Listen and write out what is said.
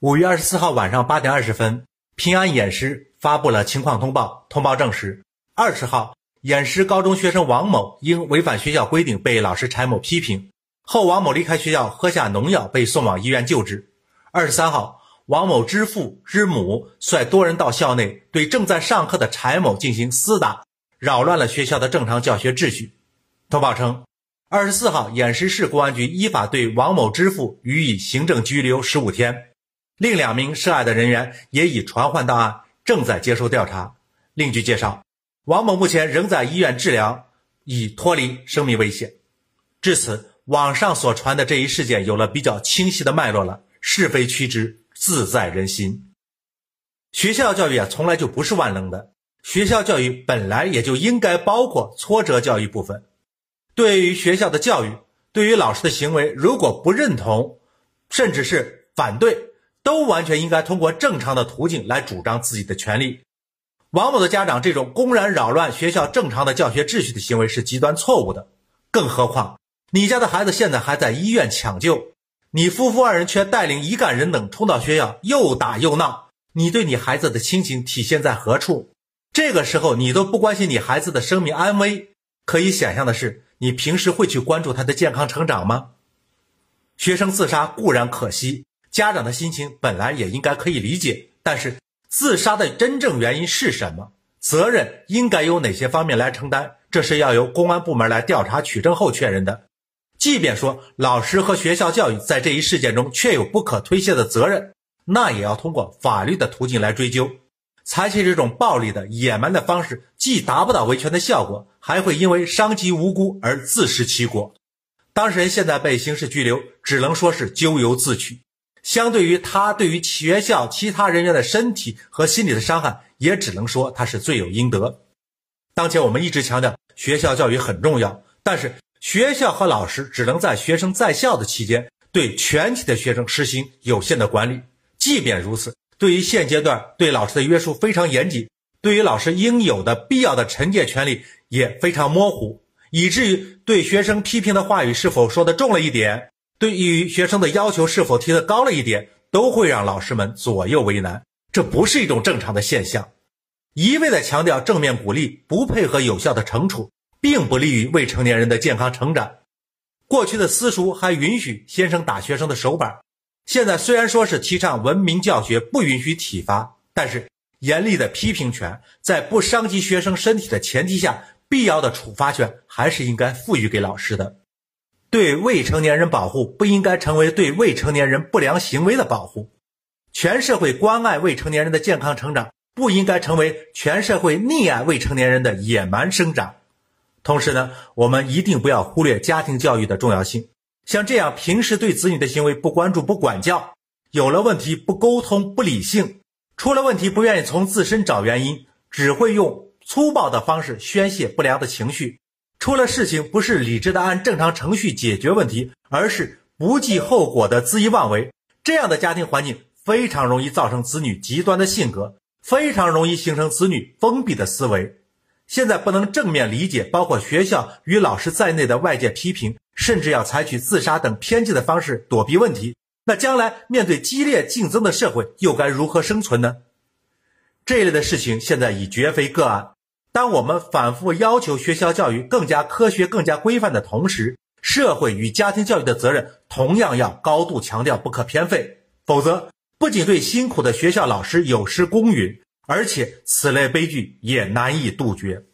五月二十四号晚上八点二十分，平安偃师发布了情况通报，通报证实，二十号，偃师高中学生王某因违反学校规定被老师柴某批评后，王某离开学校喝下农药，被送往医院救治。二十三号，王某之父之母率多人到校内对正在上课的柴某进行厮打，扰乱了学校的正常教学秩序。通报称。二十四号，偃师市公安局依法对王某之父予以行政拘留十五天，另两名涉案的人员也已传唤到案，正在接受调查。另据介绍，王某目前仍在医院治疗，已脱离生命危险。至此，网上所传的这一事件有了比较清晰的脉络了，是非曲直自在人心。学校教育啊，从来就不是万能的，学校教育本来也就应该包括挫折教育部分。对于学校的教育，对于老师的行为，如果不认同，甚至是反对，都完全应该通过正常的途径来主张自己的权利。王某的家长这种公然扰乱学校正常的教学秩序的行为是极端错误的。更何况，你家的孩子现在还在医院抢救，你夫妇二人却带领一干人等冲到学校又打又闹，你对你孩子的亲情体现在何处？这个时候你都不关心你孩子的生命安危，可以想象的是。你平时会去关注他的健康成长吗？学生自杀固然可惜，家长的心情本来也应该可以理解。但是自杀的真正原因是什么？责任应该由哪些方面来承担？这是要由公安部门来调查取证后确认的。即便说老师和学校教育在这一事件中确有不可推卸的责任，那也要通过法律的途径来追究。采取这种暴力的野蛮的方式，既达不到维权的效果，还会因为伤及无辜而自食其果。当事人现在被刑事拘留，只能说是咎由自取。相对于他对于学校其他人员的身体和心理的伤害，也只能说他是罪有应得。当前我们一直强调学校教育很重要，但是学校和老师只能在学生在校的期间，对全体的学生实行有限的管理。即便如此。对于现阶段对老师的约束非常严谨，对于老师应有的必要的惩戒权利也非常模糊，以至于对学生批评的话语是否说的重了一点，对于学生的要求是否提的高了一点，都会让老师们左右为难。这不是一种正常的现象。一味的强调正面鼓励，不配合有效的惩处，并不利于未成年人的健康成长。过去的私塾还允许先生打学生的手板。现在虽然说是提倡文明教学，不允许体罚，但是严厉的批评权在不伤及学生身体的前提下，必要的处罚权还是应该赋予给老师的。对未成年人保护不应该成为对未成年人不良行为的保护，全社会关爱未成年人的健康成长，不应该成为全社会溺爱未成年人的野蛮生长。同时呢，我们一定不要忽略家庭教育的重要性。像这样平时对子女的行为不关注、不管教，有了问题不沟通、不理性，出了问题不愿意从自身找原因，只会用粗暴的方式宣泄不良的情绪，出了事情不是理智的按正常程序解决问题，而是不计后果的恣意妄为，这样的家庭环境非常容易造成子女极端的性格，非常容易形成子女封闭的思维。现在不能正面理解包括学校与老师在内的外界批评。甚至要采取自杀等偏激的方式躲避问题，那将来面对激烈竞争的社会，又该如何生存呢？这类的事情现在已绝非个案。当我们反复要求学校教育更加科学、更加规范的同时，社会与家庭教育的责任同样要高度强调，不可偏废。否则，不仅对辛苦的学校老师有失公允，而且此类悲剧也难以杜绝。